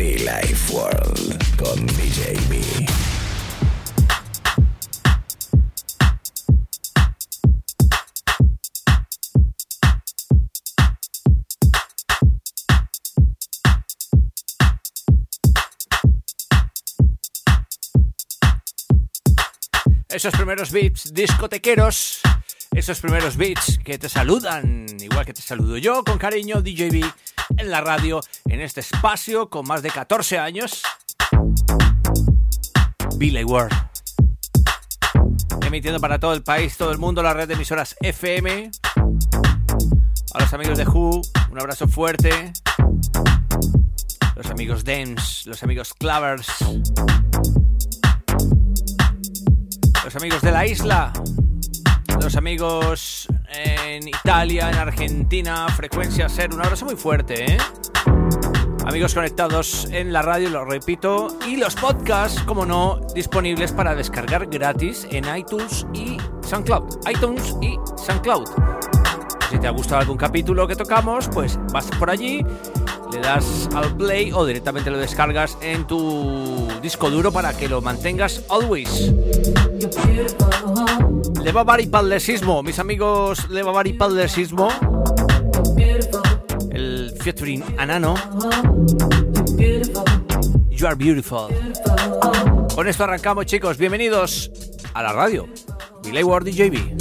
Life World con DJ. Esos primeros beats discotequeros, esos primeros beats que te saludan, igual que te saludo yo con cariño, DJB, en la radio, en este espacio con más de 14 años. Billy World. Emitiendo para todo el país, todo el mundo, la red de emisoras FM. A los amigos de Who, un abrazo fuerte. Los amigos Dems, los amigos Clavers. Los amigos de la isla. Los amigos en Italia, en Argentina, frecuencia ser. Un abrazo muy fuerte, ¿eh? Amigos conectados en la radio, lo repito. Y los podcasts, como no, disponibles para descargar gratis en iTunes y SoundCloud. iTunes y SoundCloud. Si te ha gustado algún capítulo que tocamos, pues vas por allí, le das al play o directamente lo descargas en tu disco duro para que lo mantengas always. Levavar y Paldesismo, mis amigos Paldesismo. El featuring Anano. You are beautiful. Con esto arrancamos, chicos. Bienvenidos a la radio. Billy Ward DJB.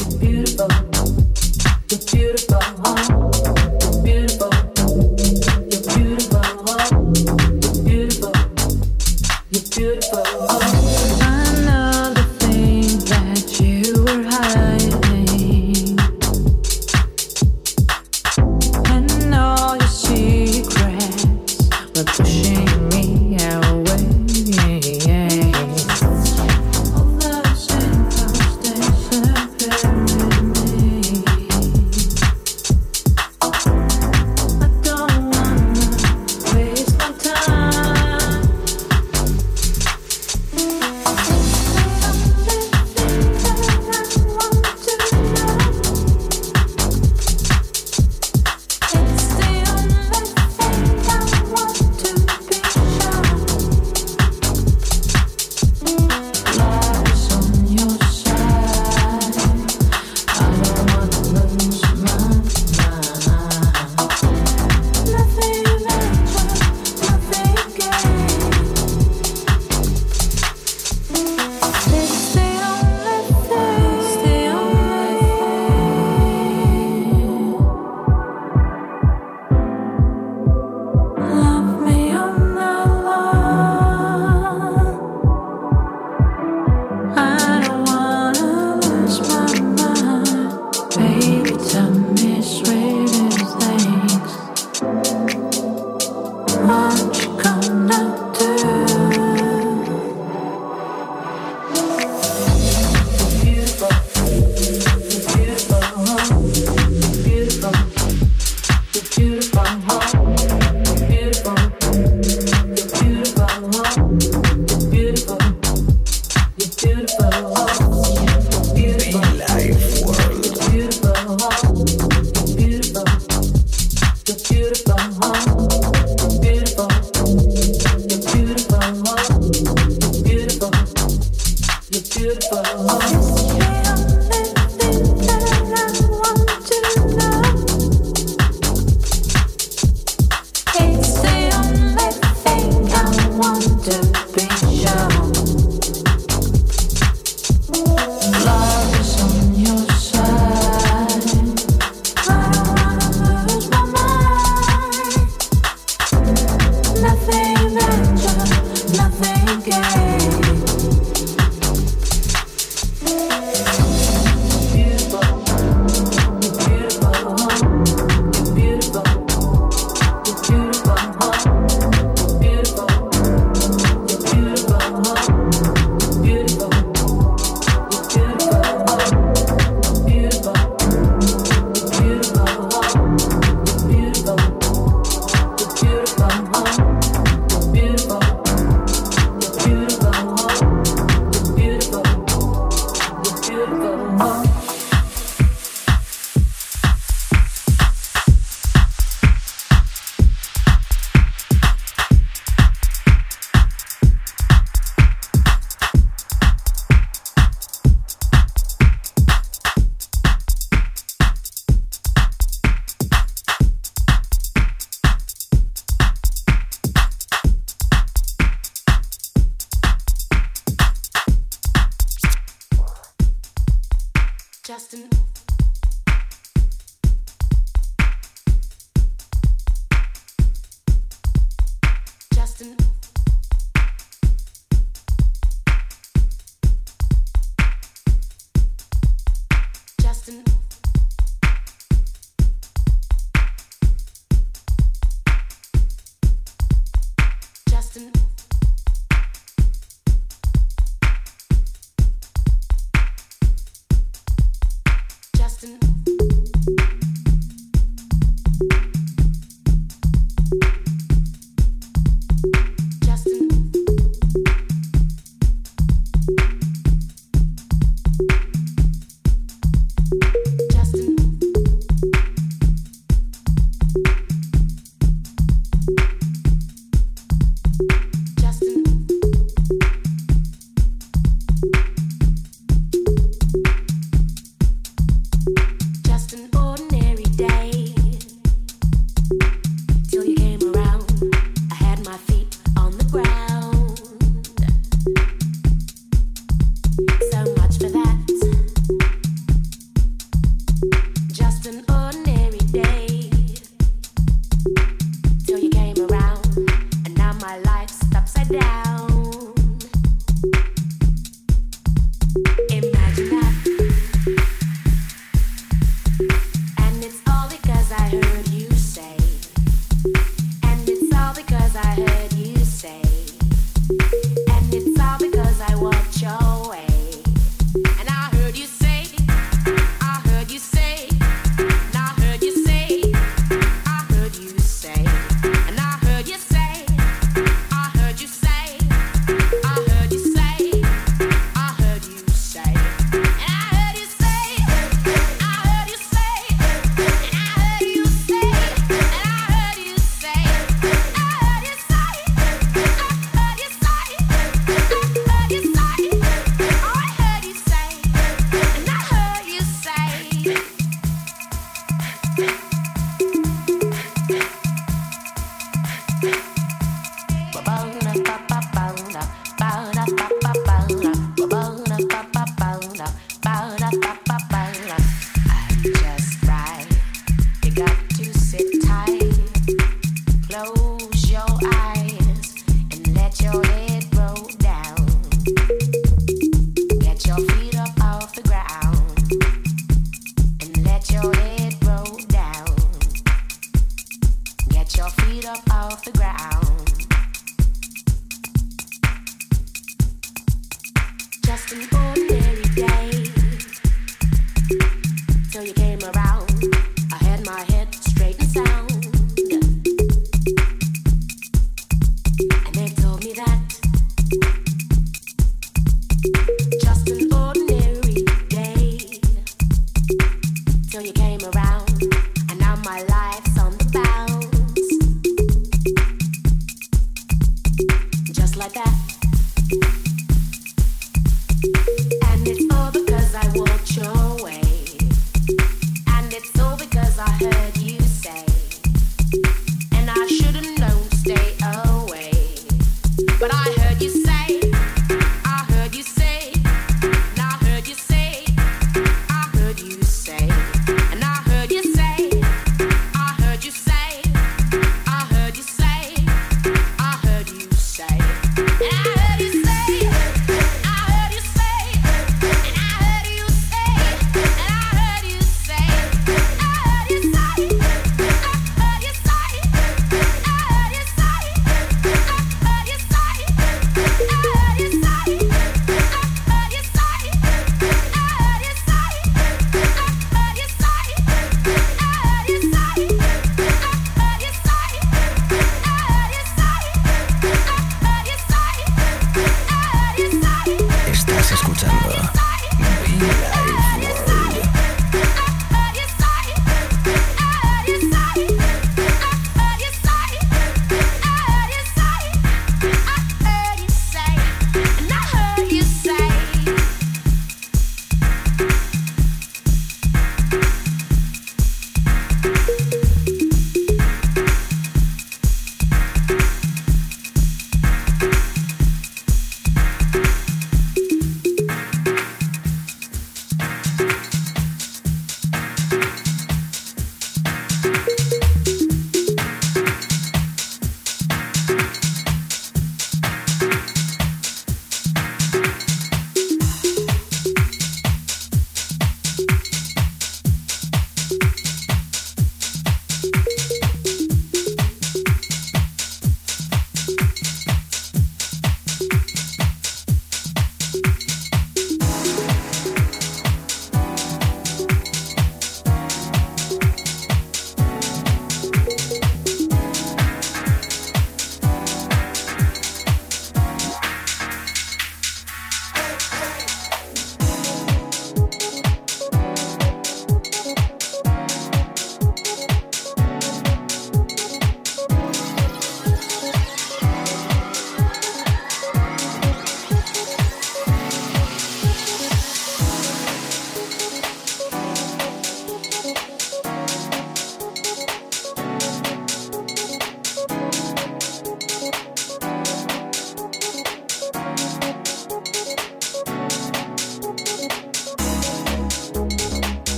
you say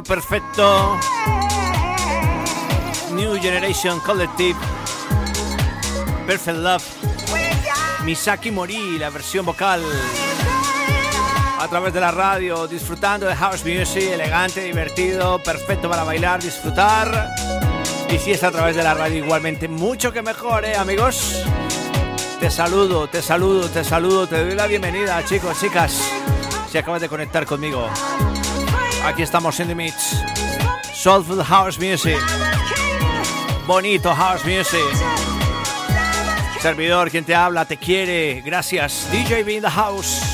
Perfecto, New Generation Collective, Perfect Love, Misaki Mori, la versión vocal a través de la radio, disfrutando de house music, elegante, divertido, perfecto para bailar, disfrutar. Y si es a través de la radio, igualmente mucho que mejor, ¿eh, amigos? Te saludo, te saludo, te saludo, te doy la bienvenida, chicos, chicas, si acabas de conectar conmigo. Aquí estamos en The Mix. Soulful House Music. Bonito House Music. Servidor, quien te habla, te quiere. Gracias. DJ B in the house.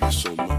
Love you so much.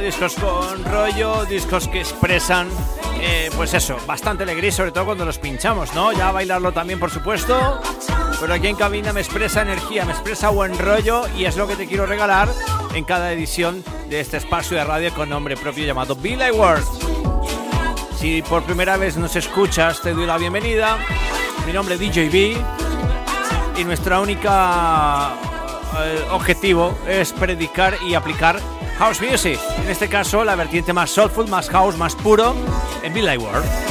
Discos con rollo, discos que expresan, eh, pues eso, bastante alegría, sobre todo cuando los pinchamos, ¿no? Ya bailarlo también, por supuesto, pero aquí en cabina me expresa energía, me expresa buen rollo y es lo que te quiero regalar en cada edición de este espacio de radio con nombre propio llamado Billy World. Si por primera vez nos escuchas, te doy la bienvenida. Mi nombre es DJ B y nuestra única eh, objetivo es predicar y aplicar house music. En este caso, la vertiente más soulful, más house, más puro en Billy World.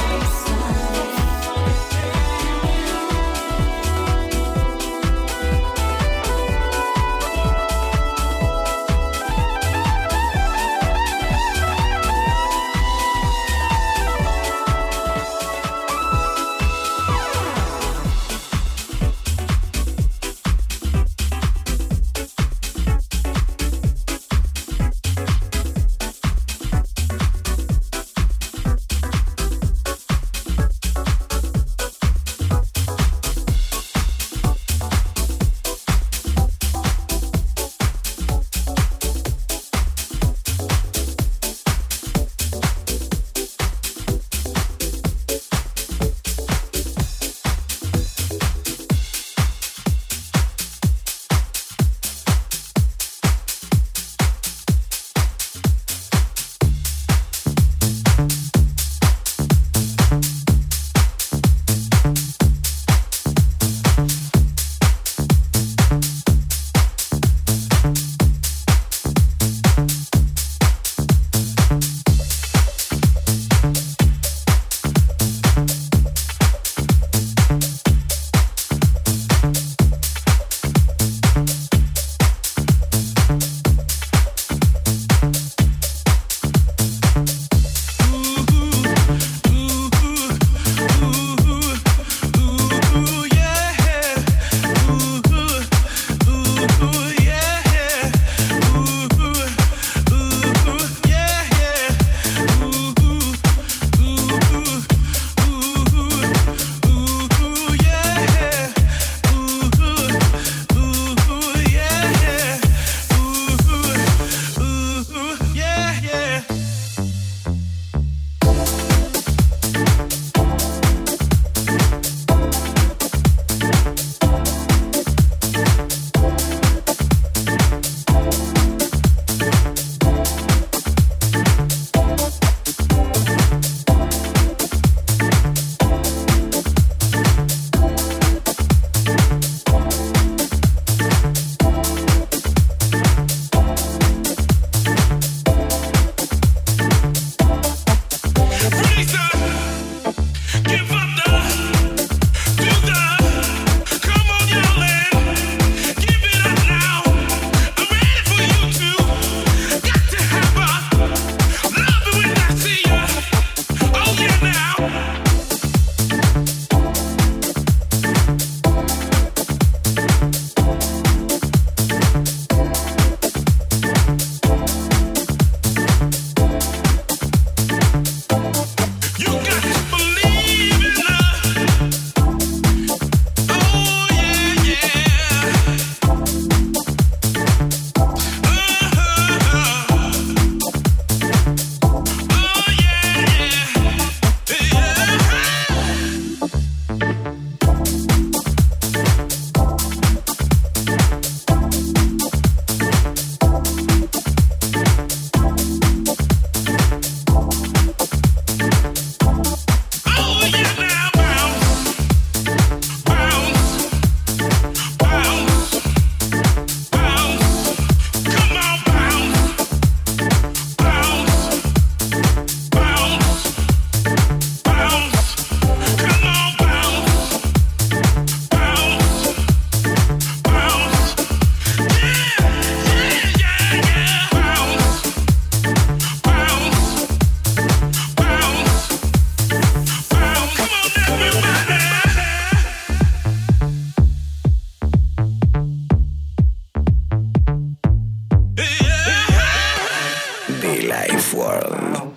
The Life World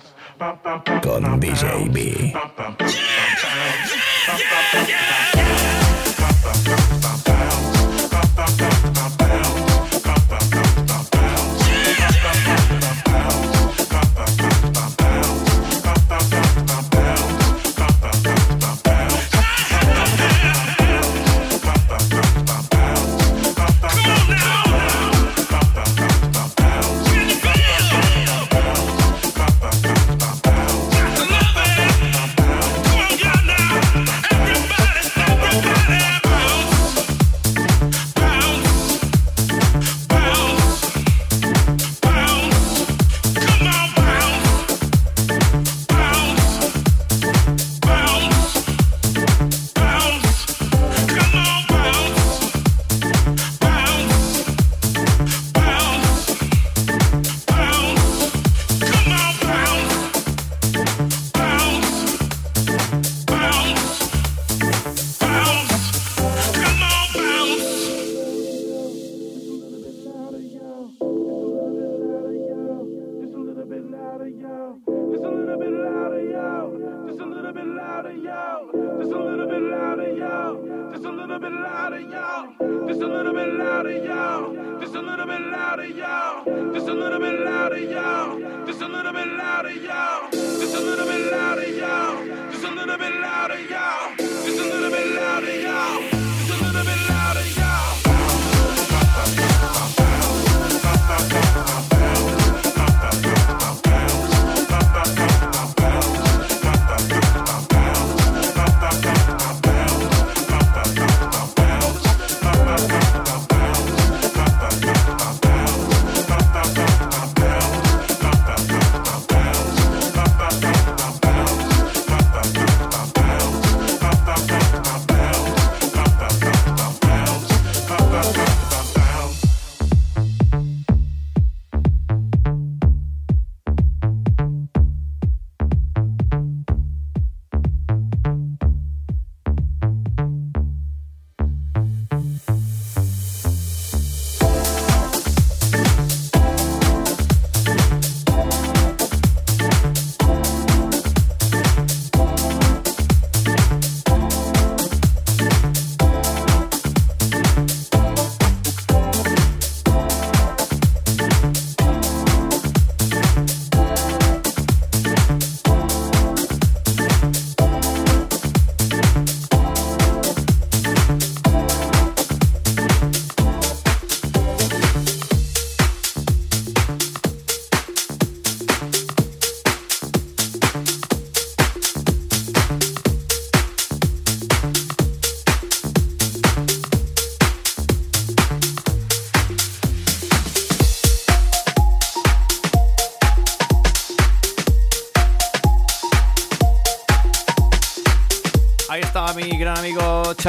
con DJB.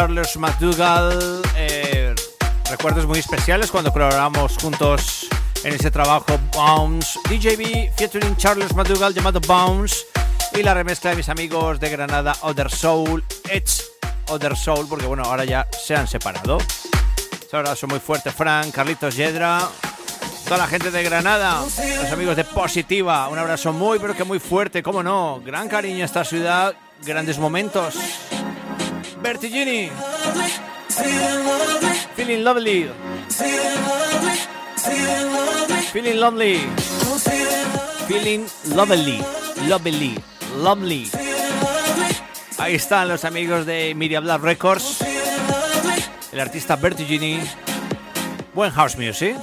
Charles McDougall. eh, recuerdos muy especiales cuando colaboramos juntos en ese trabajo Bounce. DJB featuring Charles McDougall llamado Bounce. Y la remezcla de mis amigos de Granada, Other Soul. It's Other Soul, porque bueno, ahora ya se han separado. Un abrazo muy fuerte, Frank, Carlitos Yedra. Toda la gente de Granada, los amigos de Positiva, un abrazo muy, pero que muy fuerte, cómo no. Gran cariño a esta ciudad, grandes momentos. Bertigini, feeling lovely, feeling lovely, feeling lovely, lovely, lovely. Ahí están los amigos de Media Black Records, el artista Bertigini. Buen house music.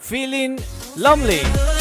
Feeling Lonely.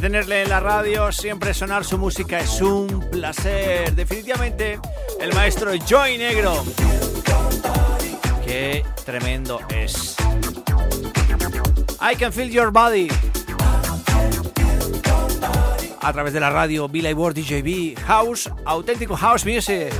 Tenerle en la radio, siempre sonar su música es un placer. Definitivamente el maestro Joy Negro. Qué tremendo es. I can feel your body. A través de la radio Billy World DJB House, auténtico house music.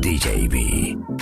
DJ B.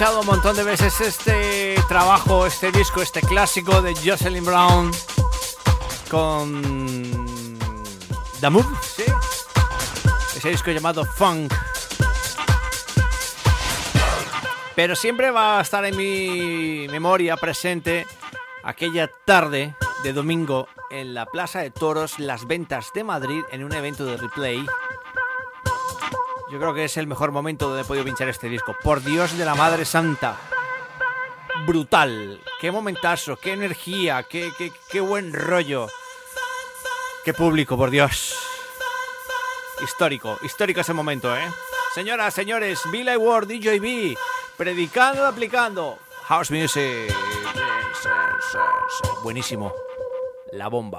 pinchado un montón de veces este trabajo, este disco, este clásico de Jocelyn Brown con The Move, ¿sí? Ese disco llamado Funk. Pero siempre va a estar en mi memoria presente aquella tarde de domingo en la Plaza de Toros Las Ventas de Madrid en un evento de replay. Yo creo que es el mejor momento donde he podido pinchar este disco. Por Dios de la Madre Santa. Brutal. Qué momentazo, qué energía, qué, qué, qué buen rollo. Qué público, por Dios. Histórico, histórico ese momento, ¿eh? Señoras, señores, Billy Ward, DJB, predicando aplicando. House Music. Buenísimo. La bomba.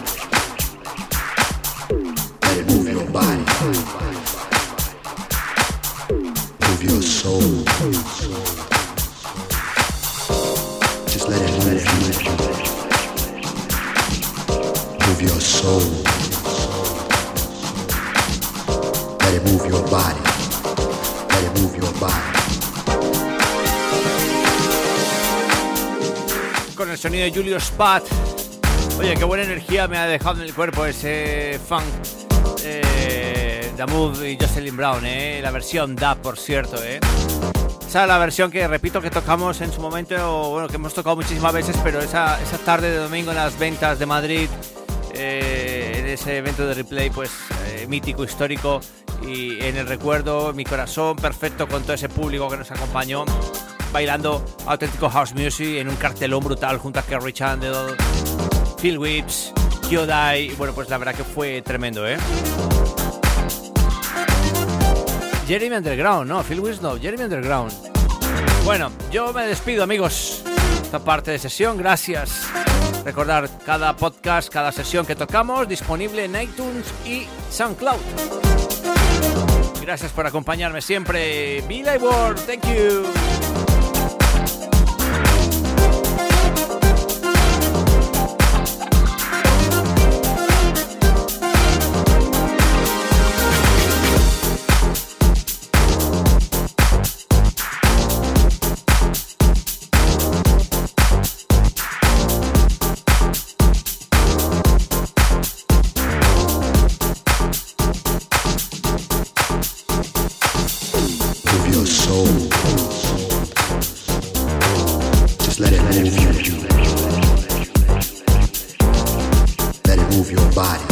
sonido de Julio Spat. Oye, qué buena energía me ha dejado en el cuerpo ese funk. Eh, y Jocelyn Brown, eh. La versión da, por cierto, eh. Esa es la versión que repito que tocamos en su momento, o, bueno, que hemos tocado muchísimas veces, pero esa, esa tarde de domingo en las ventas de Madrid, eh, en ese evento de replay, pues eh, mítico, histórico, y en el recuerdo, mi corazón perfecto con todo ese público que nos acompañó, bailando auténtico house music en un cartelón brutal junto a Kerry Chandler, Phil Whips, Kyodai, bueno, pues la verdad que fue tremendo, ¿eh? Jeremy Underground, no, Phil Whips no, Jeremy Underground. Bueno, yo me despido, amigos. Esta parte de sesión, gracias. Recordar cada podcast, cada sesión que tocamos, disponible en iTunes y SoundCloud. Gracias por acompañarme siempre. Billy Ward, thank you. Soul. Just let it move you. Let it move your body.